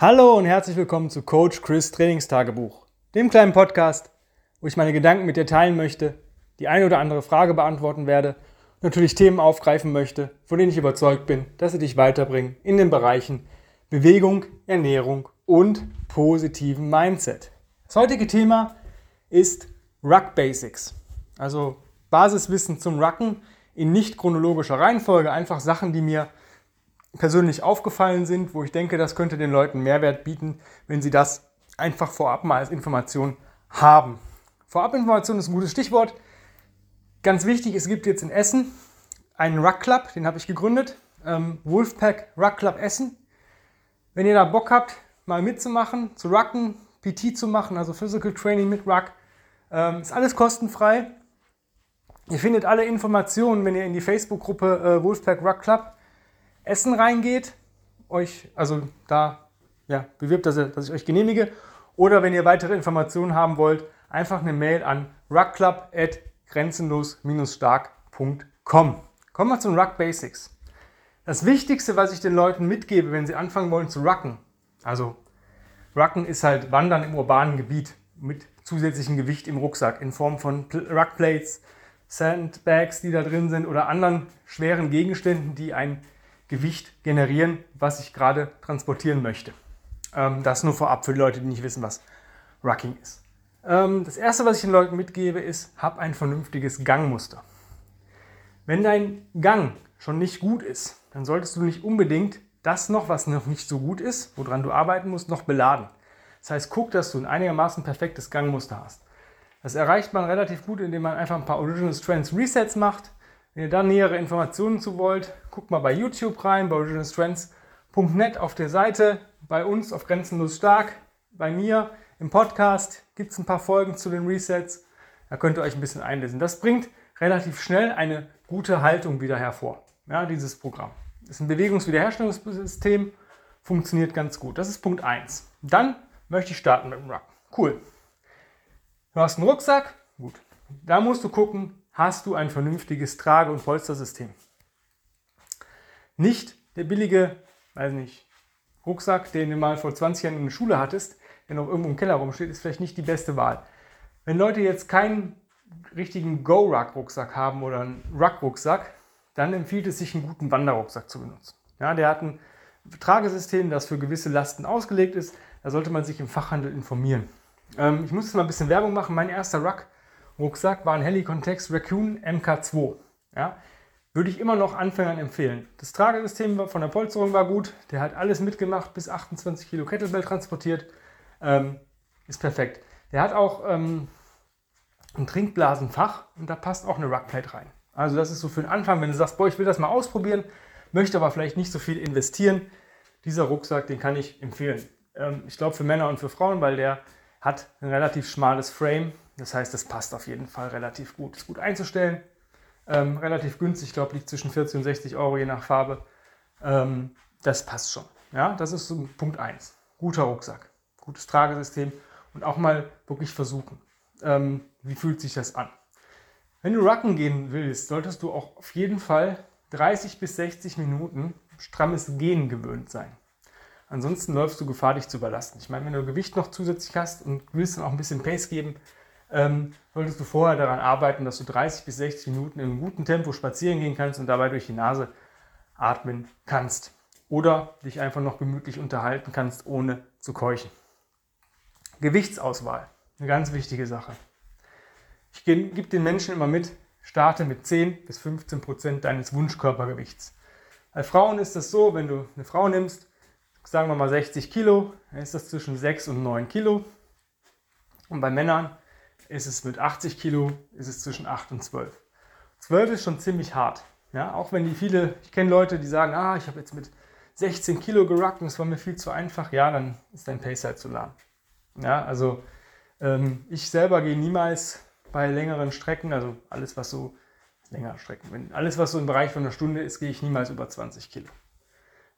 Hallo und herzlich willkommen zu Coach Chris Trainingstagebuch, dem kleinen Podcast, wo ich meine Gedanken mit dir teilen möchte, die eine oder andere Frage beantworten werde, natürlich Themen aufgreifen möchte, von denen ich überzeugt bin, dass sie dich weiterbringen in den Bereichen Bewegung, Ernährung und positiven Mindset. Das heutige Thema ist Ruck Basics, also Basiswissen zum Rucken in nicht chronologischer Reihenfolge, einfach Sachen, die mir persönlich aufgefallen sind, wo ich denke, das könnte den Leuten Mehrwert bieten, wenn sie das einfach vorab mal als Information haben. Vorabinformation ist ein gutes Stichwort. Ganz wichtig, es gibt jetzt in Essen einen Ruck Club, den habe ich gegründet, ähm, Wolfpack Ruck Club Essen. Wenn ihr da Bock habt, mal mitzumachen, zu rucken, PT zu machen, also Physical Training mit Ruck, ähm, ist alles kostenfrei. Ihr findet alle Informationen, wenn ihr in die Facebook-Gruppe äh, Wolfpack Ruck Club Essen reingeht, euch, also da ja, bewirbt, dass, dass ich euch genehmige. Oder wenn ihr weitere Informationen haben wollt, einfach eine Mail an ruckclub.grenzenlos-stark.com. Kommen wir zum Ruck Basics. Das Wichtigste, was ich den Leuten mitgebe, wenn sie anfangen wollen zu rucken, also Rucken ist halt Wandern im urbanen Gebiet mit zusätzlichem Gewicht im Rucksack in Form von Ruckplates, Sandbags, die da drin sind oder anderen schweren Gegenständen, die ein Gewicht generieren, was ich gerade transportieren möchte. Ähm, das nur vorab für die Leute, die nicht wissen, was Rucking ist. Ähm, das erste, was ich den Leuten mitgebe, ist, hab ein vernünftiges Gangmuster. Wenn dein Gang schon nicht gut ist, dann solltest du nicht unbedingt das noch, was noch nicht so gut ist, woran du arbeiten musst, noch beladen. Das heißt, guck, dass du ein einigermaßen perfektes Gangmuster hast. Das erreicht man relativ gut, indem man einfach ein paar Original Strengths Resets macht, wenn ihr da nähere Informationen zu wollt, guckt mal bei YouTube rein, bei originalstrengths.net auf der Seite, bei uns auf Grenzenlos Stark, bei mir im Podcast gibt es ein paar Folgen zu den Resets. Da könnt ihr euch ein bisschen einlesen. Das bringt relativ schnell eine gute Haltung wieder hervor. Ja, dieses Programm. Das ist ein Bewegungswiederherstellungssystem, funktioniert ganz gut. Das ist Punkt 1. Dann möchte ich starten mit dem Ruck. Cool. Du hast einen Rucksack, gut. Da musst du gucken, hast du ein vernünftiges Trage- und Polstersystem. Nicht der billige, weiß nicht, Rucksack, den du mal vor 20 Jahren in der Schule hattest, der noch irgendwo im Keller rumsteht, ist vielleicht nicht die beste Wahl. Wenn Leute jetzt keinen richtigen Go-Ruck-Rucksack haben oder einen Ruck-Rucksack, dann empfiehlt es sich, einen guten Wanderrucksack zu benutzen. Ja, der hat ein Tragesystem, das für gewisse Lasten ausgelegt ist. Da sollte man sich im Fachhandel informieren. Ähm, ich muss jetzt mal ein bisschen Werbung machen. Mein erster Ruck Rucksack war ein Helicontext Raccoon MK2. Ja, würde ich immer noch Anfängern empfehlen. Das Tragesystem von der Polsterung war gut. Der hat alles mitgemacht, bis 28 Kilo Kettlebell transportiert. Ähm, ist perfekt. Der hat auch ähm, ein Trinkblasenfach und da passt auch eine Ruckplate rein. Also das ist so für den Anfang, wenn du sagst, boah, ich will das mal ausprobieren, möchte aber vielleicht nicht so viel investieren. Dieser Rucksack, den kann ich empfehlen. Ähm, ich glaube für Männer und für Frauen, weil der hat ein relativ schmales Frame. Das heißt, das passt auf jeden Fall relativ gut. Ist gut einzustellen, ähm, relativ günstig, ich glaube, liegt zwischen 40 und 60 Euro je nach Farbe. Ähm, das passt schon. Ja, das ist so Punkt 1. Guter Rucksack, gutes Tragesystem und auch mal wirklich versuchen. Ähm, wie fühlt sich das an? Wenn du Rucken gehen willst, solltest du auch auf jeden Fall 30 bis 60 Minuten strammes Gehen gewöhnt sein. Ansonsten läufst du Gefahr, dich zu überlasten. Ich meine, wenn du Gewicht noch zusätzlich hast und willst dann auch ein bisschen Pace geben, ähm, solltest du vorher daran arbeiten, dass du 30 bis 60 Minuten in guten Tempo spazieren gehen kannst und dabei durch die Nase atmen kannst. Oder dich einfach noch gemütlich unterhalten kannst, ohne zu keuchen. Gewichtsauswahl, eine ganz wichtige Sache. Ich gebe den Menschen immer mit, starte mit 10 bis 15 Prozent deines Wunschkörpergewichts. Bei Frauen ist das so, wenn du eine Frau nimmst, sagen wir mal 60 Kilo, dann ist das zwischen 6 und 9 Kilo. Und bei Männern ist es mit 80 Kilo, ist es zwischen 8 und 12. 12 ist schon ziemlich hart. Ja, auch wenn die viele, ich kenne Leute, die sagen, ah, ich habe jetzt mit 16 Kilo geruckt und es war mir viel zu einfach, ja, dann ist dein Pace halt zu lahm. Ja, also ähm, ich selber gehe niemals bei längeren Strecken, also alles was so, längere Strecken, wenn alles was so im Bereich von einer Stunde ist, gehe ich niemals über 20 Kilo.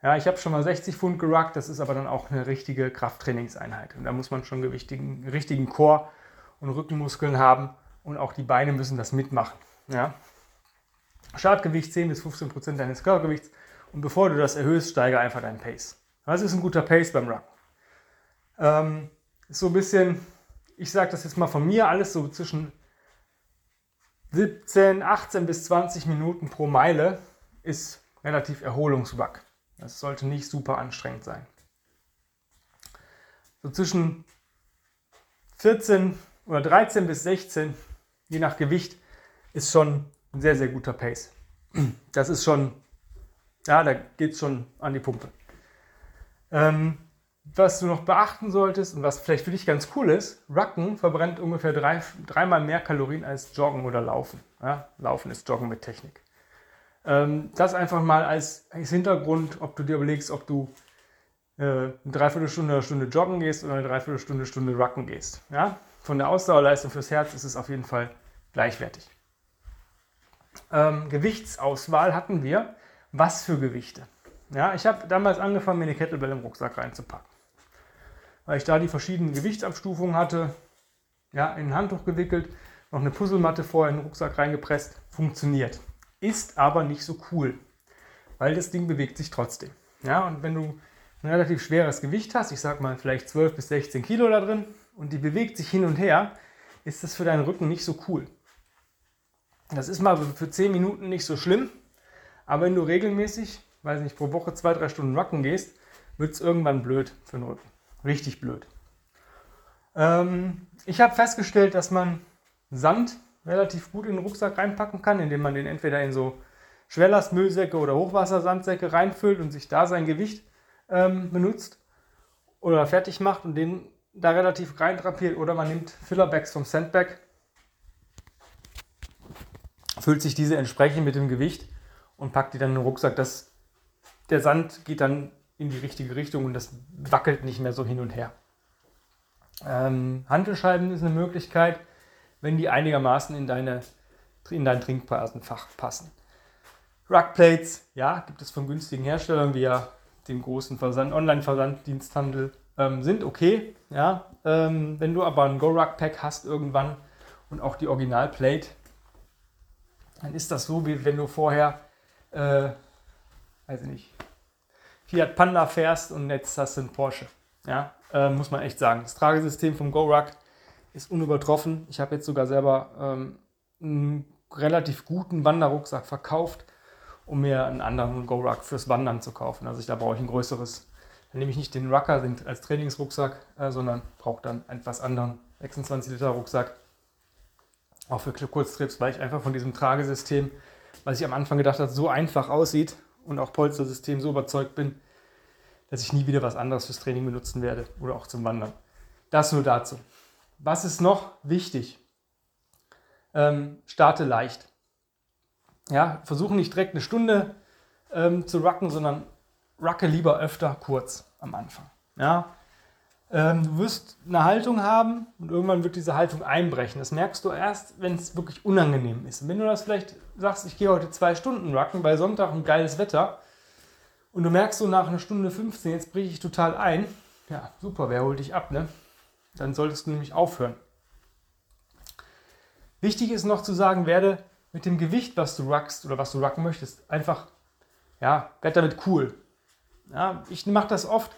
Ja, ich habe schon mal 60 Pfund geruckt, das ist aber dann auch eine richtige Krafttrainingseinheit. Und da muss man schon einen richtigen Core und Rückenmuskeln haben und auch die Beine müssen das mitmachen. Ja? Startgewicht 10 bis 15 Prozent deines Körpergewichts und bevor du das erhöhst, steige einfach deinen Pace. Was ist ein guter Pace beim Run? Ähm, so ein bisschen, ich sage das jetzt mal von mir, alles so zwischen 17, 18 bis 20 Minuten pro Meile ist relativ erholungswack. Das sollte nicht super anstrengend sein. So zwischen 14 oder 13 bis 16, je nach Gewicht, ist schon ein sehr, sehr guter Pace. Das ist schon, ja, da geht es schon an die Pumpe. Ähm, was du noch beachten solltest und was vielleicht für dich ganz cool ist, Rucken verbrennt ungefähr drei, dreimal mehr Kalorien als Joggen oder Laufen. Ja, Laufen ist Joggen mit Technik. Ähm, das einfach mal als, als, Hintergrund, ob du dir überlegst, ob du äh, eine Dreiviertelstunde oder Stunde joggen gehst oder eine Dreiviertelstunde, Stunde Rucken gehst. Ja? Von der Ausdauerleistung fürs Herz ist es auf jeden Fall gleichwertig. Ähm, Gewichtsauswahl hatten wir. Was für Gewichte? Ja, ich habe damals angefangen, mir eine Kettlebell im Rucksack reinzupacken. Weil ich da die verschiedenen Gewichtsabstufungen hatte, ja, in ein Handtuch gewickelt, noch eine Puzzlematte vorher in den Rucksack reingepresst. Funktioniert. Ist aber nicht so cool, weil das Ding bewegt sich trotzdem. Ja, und wenn du ein relativ schweres Gewicht hast, ich sag mal vielleicht 12 bis 16 Kilo da drin, und die bewegt sich hin und her, ist das für deinen Rücken nicht so cool. Das ist mal für 10 Minuten nicht so schlimm, aber wenn du regelmäßig weiß nicht, pro Woche zwei, drei Stunden Racken gehst, wird es irgendwann blöd für den Rücken. Richtig blöd. Ähm, ich habe festgestellt, dass man Sand relativ gut in den Rucksack reinpacken kann, indem man den entweder in so Schwerlastmüllsäcke oder Hochwassersandsäcke reinfüllt und sich da sein Gewicht ähm, benutzt oder fertig macht und den da relativ reintrapiert oder man nimmt Fillerbags vom Sandbag, füllt sich diese entsprechend mit dem Gewicht und packt die dann in den Rucksack. Das der Sand geht dann in die richtige Richtung und das wackelt nicht mehr so hin und her. Ähm, Handelscheiben ist eine Möglichkeit, wenn die einigermaßen in, deine, in dein Trinkblasenfach passen. Rugplates, ja, gibt es von günstigen Herstellern wie ja den großen Versand, Online-Versanddiensthandel, ähm, sind okay. Ja, ähm, wenn du aber ein Go-Rug-Pack hast irgendwann und auch die Original-Plate, dann ist das so, wie wenn du vorher, äh, weiß ich nicht, Fiat Panda fährst und jetzt hast du einen Porsche. Ja, äh, muss man echt sagen. Das Tragesystem vom GoRuck ist unübertroffen. Ich habe jetzt sogar selber ähm, einen relativ guten Wanderrucksack verkauft, um mir einen anderen GoRuck fürs Wandern zu kaufen. Also ich, da brauche ich ein größeres. Dann nehme ich nicht den Rucker als Trainingsrucksack, äh, sondern brauche dann etwas anderen 26 Liter Rucksack. Auch für Kurztrips, weil ich einfach von diesem Tragesystem, was ich am Anfang gedacht habe, so einfach aussieht und auch Polstersystem so überzeugt bin, dass ich nie wieder was anderes fürs Training benutzen werde oder auch zum Wandern. Das nur dazu. Was ist noch wichtig? Ähm, starte leicht. Ja, versuche nicht direkt eine Stunde ähm, zu rucken, sondern rucke lieber öfter kurz am Anfang. Ja, ähm, du wirst eine Haltung haben und irgendwann wird diese Haltung einbrechen. Das merkst du erst, wenn es wirklich unangenehm ist. Und wenn du das vielleicht sagst, ich gehe heute zwei Stunden rucken, bei Sonntag ein geiles Wetter, und du merkst so nach einer Stunde 15, jetzt breche ich total ein, ja, super, wer holt dich ab, ne? Dann solltest du nämlich aufhören. Wichtig ist noch zu sagen, werde mit dem Gewicht, was du ruckst oder was du rucken möchtest, einfach, ja, werd damit cool. Ja, ich mache das oft,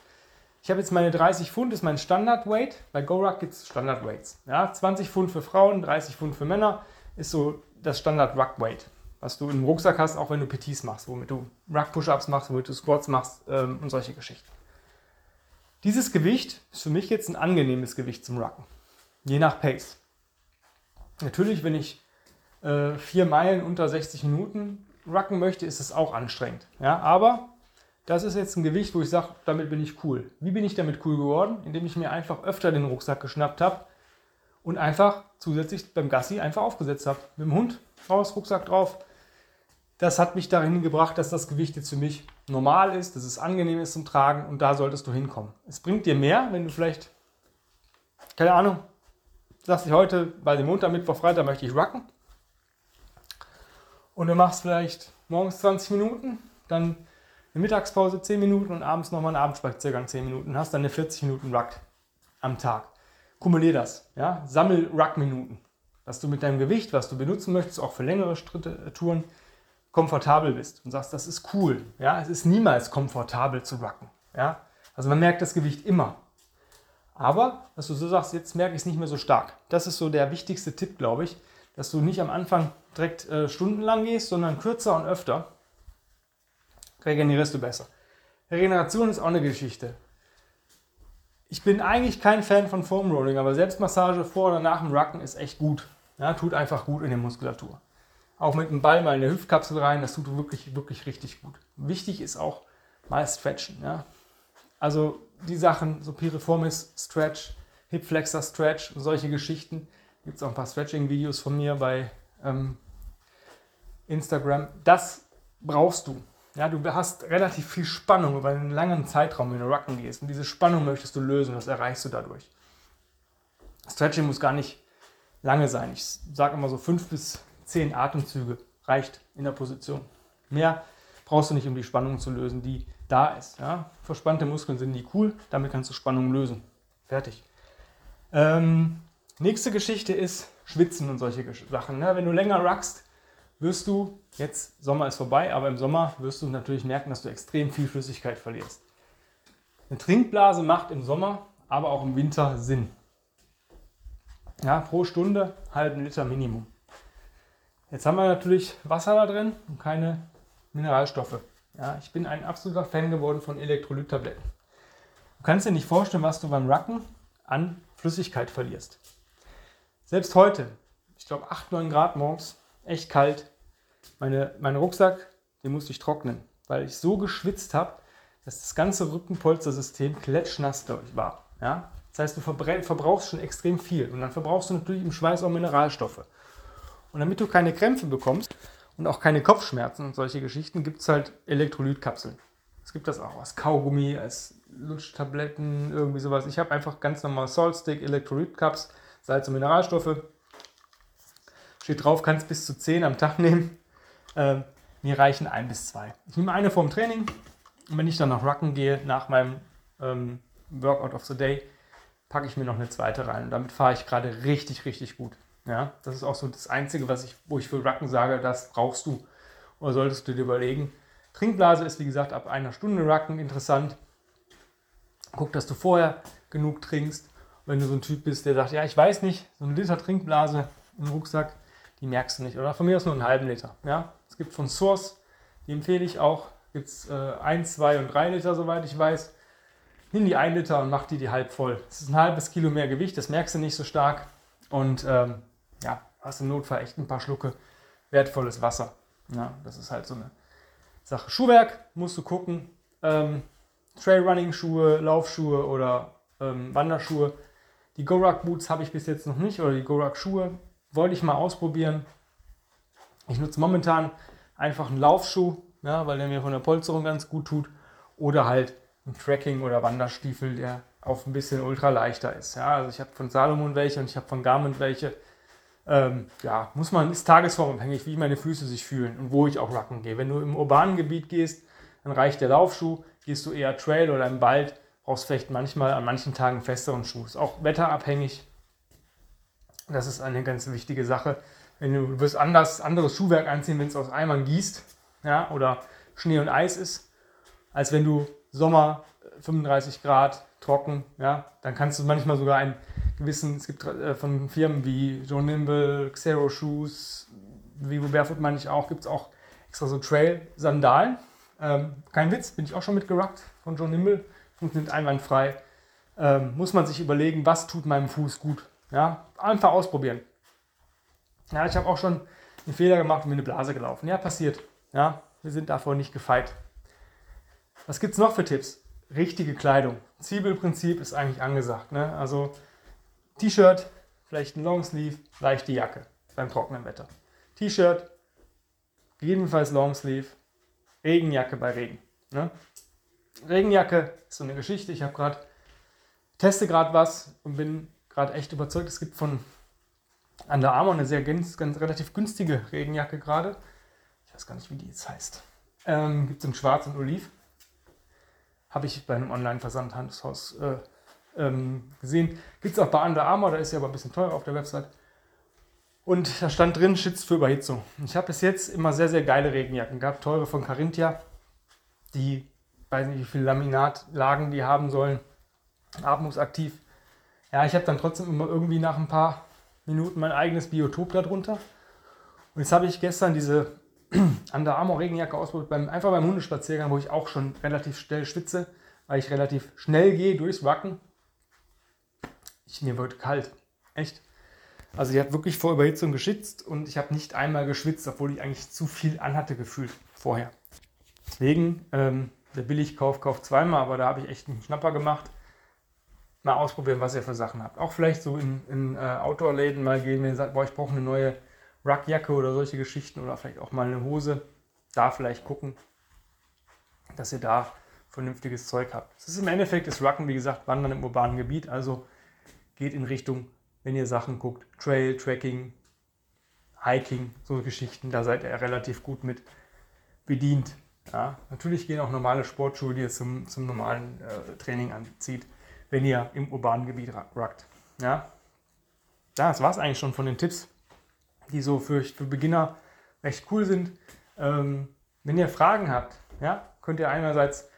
ich habe jetzt meine 30 Pfund, ist mein Standard-Weight. Bei GoRuck gibt es Standard-Weights. Ja, 20 Pfund für Frauen, 30 Pfund für Männer ist so das Standard-Ruck-Weight, was du im Rucksack hast, auch wenn du PTs machst, womit du Ruck-Push-Ups machst, womit du Squats machst ähm, und solche Geschichten. Dieses Gewicht ist für mich jetzt ein angenehmes Gewicht zum Rucken, je nach Pace. Natürlich, wenn ich äh, vier Meilen unter 60 Minuten rucken möchte, ist es auch anstrengend. Ja, aber das ist jetzt ein Gewicht, wo ich sage, damit bin ich cool. Wie bin ich damit cool geworden? Indem ich mir einfach öfter den Rucksack geschnappt habe und einfach zusätzlich beim Gassi einfach aufgesetzt habe. Mit dem Hund raus, Rucksack drauf. Das hat mich dahin gebracht, dass das Gewicht jetzt für mich normal ist, dass es angenehm ist zum Tragen und da solltest du hinkommen. Es bringt dir mehr, wenn du vielleicht, keine Ahnung, sagst du heute, bei dem Montag, Mittwoch, Freitag möchte ich rucken und du machst vielleicht morgens 20 Minuten, dann eine Mittagspause 10 Minuten und abends nochmal einen Abendspaziergang 10 Minuten. Hast dann eine 40 Minuten Ruck am Tag. Kumulier das. Ja? Sammel Ruck-Minuten. Dass du mit deinem Gewicht, was du benutzen möchtest, auch für längere äh, Touren, komfortabel bist und sagst, das ist cool. Ja? Es ist niemals komfortabel zu rucken. Ja? Also man merkt das Gewicht immer. Aber, dass du so sagst, jetzt merke ich es nicht mehr so stark. Das ist so der wichtigste Tipp, glaube ich, dass du nicht am Anfang direkt äh, stundenlang gehst, sondern kürzer und öfter. Regenerierst du besser. Regeneration ist auch eine Geschichte. Ich bin eigentlich kein Fan von Foam Rolling, aber Selbstmassage vor oder nach dem Rucken ist echt gut. Ja, tut einfach gut in der Muskulatur. Auch mit dem Ball mal in der Hüftkapsel rein, das tut wirklich, wirklich richtig gut. Wichtig ist auch mal stretchen. Ja. Also die Sachen, so Piriformis Stretch, Hip Flexor Stretch solche Geschichten. Gibt es auch ein paar Stretching-Videos von mir bei ähm, Instagram. Das brauchst du. Ja, du hast relativ viel Spannung über einen langen Zeitraum, wenn du Rucken gehst. Und diese Spannung möchtest du lösen, das erreichst du dadurch. Stretching muss gar nicht lange sein. Ich sage immer so fünf bis zehn Atemzüge reicht in der Position. Mehr brauchst du nicht, um die Spannung zu lösen, die da ist. Ja? Verspannte Muskeln sind nie cool, damit kannst du Spannung lösen. Fertig. Ähm, nächste Geschichte ist Schwitzen und solche Sachen. Ne? Wenn du länger ruckst, wirst du, jetzt Sommer ist vorbei, aber im Sommer wirst du natürlich merken, dass du extrem viel Flüssigkeit verlierst. Eine Trinkblase macht im Sommer, aber auch im Winter Sinn. Ja, pro Stunde halben Liter Minimum. Jetzt haben wir natürlich Wasser da drin und keine Mineralstoffe. Ja, ich bin ein absoluter Fan geworden von Elektrolyttabletten. Du kannst dir nicht vorstellen, was du beim Racken an Flüssigkeit verlierst. Selbst heute, ich glaube 8, 9 Grad morgens, echt kalt. Meine, mein Rucksack, den musste ich trocknen, weil ich so geschwitzt habe, dass das ganze Rückenpolstersystem klatschnass war. Ja? Das heißt, du verbrauchst schon extrem viel und dann verbrauchst du natürlich im Schweiß auch Mineralstoffe. Und damit du keine Krämpfe bekommst und auch keine Kopfschmerzen und solche Geschichten, gibt es halt Elektrolytkapseln. Es gibt das auch als Kaugummi, als Lutschtabletten, irgendwie sowas. Ich habe einfach ganz normal Saltstick, Elektrolytcaps, Salz und Mineralstoffe. Steht drauf, kannst bis zu 10 am Tag nehmen. Ähm, mir reichen ein bis zwei. Ich nehme eine vorm Training und wenn ich dann nach Rucken gehe, nach meinem ähm, Workout of the Day, packe ich mir noch eine zweite rein. Und damit fahre ich gerade richtig, richtig gut. Ja, das ist auch so das Einzige, was ich, wo ich für Rucken sage, das brauchst du. Oder solltest du dir überlegen. Trinkblase ist, wie gesagt, ab einer Stunde Rucken interessant. Guck, dass du vorher genug trinkst. Wenn du so ein Typ bist, der sagt, ja, ich weiß nicht, so ein Liter Trinkblase im Rucksack, die merkst du nicht. Oder von mir aus nur einen halben Liter. Ja, es gibt von Source, die empfehle ich auch, gibt es äh, 1, 2 und 3 Liter, soweit ich weiß. Nimm die 1 Liter und mach die, die halb voll. Das ist ein halbes Kilo mehr Gewicht, das merkst du nicht so stark. Und ähm, ja, hast im Notfall echt ein paar Schlucke wertvolles Wasser. Ja, das ist halt so eine Sache. Schuhwerk musst du gucken. Ähm, Trailrunning-Schuhe, Laufschuhe oder ähm, Wanderschuhe. Die Gorak Boots habe ich bis jetzt noch nicht oder die Gorak Schuhe wollte ich mal ausprobieren. Ich nutze momentan einfach einen Laufschuh, ja, weil der mir von der Polsterung ganz gut tut. Oder halt ein Trekking- oder Wanderstiefel, der auf ein bisschen ultra leichter ist. Ja, also ich habe von Salomon welche und ich habe von Garmin welche. Ähm, ja, muss man, ist tagesformabhängig, wie meine Füße sich fühlen und wo ich auch rucken gehe. Wenn du im urbanen Gebiet gehst, dann reicht der Laufschuh. Gehst du eher Trail oder im Wald, brauchst vielleicht manchmal an manchen Tagen festeren Schuh. Ist auch wetterabhängig. Das ist eine ganz wichtige Sache. Wenn du, du wirst anders, anderes Schuhwerk anziehen, wenn es aus Eimern gießt ja, oder Schnee und Eis ist, als wenn du Sommer 35 Grad trocken, ja, dann kannst du manchmal sogar einen gewissen, es gibt äh, von Firmen wie Joe Nimble, Xero Shoes, Vivo Barefoot meine ich auch, gibt es auch extra so Trail-Sandalen. Ähm, kein Witz, bin ich auch schon mitgerockt von Joe Nimble, funktioniert einwandfrei. Ähm, muss man sich überlegen, was tut meinem Fuß gut. Ja, einfach ausprobieren. Ja, ich habe auch schon einen Fehler gemacht und mir eine Blase gelaufen. Ja, passiert. Ja, wir sind davor nicht gefeit. Was gibt es noch für Tipps? richtige Kleidung. Zwiebelprinzip ist eigentlich angesagt. Ne? Also T-Shirt, vielleicht ein Longsleeve, leichte Jacke beim trockenen Wetter. T-Shirt, jedenfalls Longsleeve, Regenjacke bei Regen. Ne? Regenjacke ist so eine Geschichte. Ich habe gerade teste gerade was und bin gerade echt überzeugt. Es gibt von Under Armour eine sehr ganz, ganz relativ günstige Regenjacke gerade. Ich weiß gar nicht, wie die jetzt heißt. Ähm, gibt es in Schwarz und Oliv. Habe ich bei einem Online-Versandhandelshaus äh, ähm, gesehen. Gibt es auch bei Under Armour, da ist ja aber ein bisschen teurer auf der Website. Und da stand drin, schützt für Überhitzung. Ich habe bis jetzt immer sehr, sehr geile Regenjacken gehabt. Teure von Carinthia, die, weiß nicht, wie viele Laminatlagen die haben sollen. Atmungsaktiv. Ja, ich habe dann trotzdem immer irgendwie nach ein paar Minuten mein eigenes Biotop darunter. Und jetzt habe ich gestern diese Under Armour Regenjacke ausprobiert, beim, einfach beim Hundespaziergang, wo ich auch schon relativ schnell schwitze, weil ich relativ schnell gehe durchs Wacken. Ich, mir wird kalt. Echt. Also die hat wirklich vor Überhitzung geschützt und ich habe nicht einmal geschwitzt, obwohl ich eigentlich zu viel anhatte gefühlt vorher. Deswegen, ähm, der Billigkauf kauft zweimal, aber da habe ich echt einen Schnapper gemacht. Mal ausprobieren, was ihr für Sachen habt. Auch vielleicht so in, in äh, Outdoor-Läden mal gehen, wenn ihr sagt, boah, ich brauche eine neue Ruckjacke oder solche Geschichten oder vielleicht auch mal eine Hose. Da vielleicht gucken, dass ihr da vernünftiges Zeug habt. Es ist im Endeffekt das Rucken, wie gesagt, Wandern im urbanen Gebiet. Also geht in Richtung, wenn ihr Sachen guckt, Trail, Tracking, Hiking, so Geschichten. Da seid ihr relativ gut mit bedient. Ja, natürlich gehen auch normale Sportschuhe, die ihr zum, zum normalen äh, Training anzieht, wenn ihr im urbanen Gebiet ruckt. Ja, das war es eigentlich schon von den Tipps die so für, für Beginner recht cool sind. Ähm, wenn ihr Fragen habt, ja, könnt ihr einerseits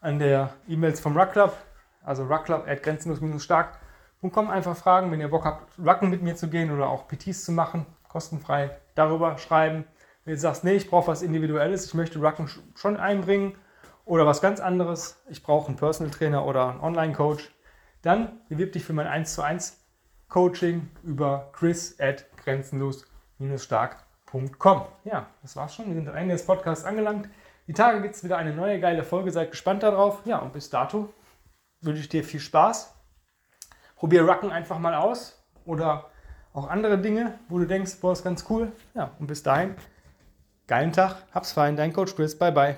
an der E-Mails vom Ruck Club, also ruckclub.grenzenlos-stark.com einfach fragen, wenn ihr Bock habt, Rucken mit mir zu gehen oder auch PTs zu machen, kostenfrei darüber schreiben. Wenn du sagst, nee, ich brauche was Individuelles, ich möchte Rucken schon einbringen oder was ganz anderes, ich brauche einen Personal Trainer oder einen Online-Coach, dann bewirb dich für mein 1 zu 1 Coaching über chris at grenzenlos stark.com. Ja, das war's schon. Wir sind am Ende des Podcasts angelangt. Die Tage gibt es wieder eine neue geile Folge. Seid gespannt darauf. Ja, und bis dato wünsche ich dir viel Spaß. Probier Rucken einfach mal aus oder auch andere Dinge, wo du denkst, boah, ist ganz cool. Ja, und bis dahin, geilen Tag, hab's fein, dein Coach Chris, bye bye.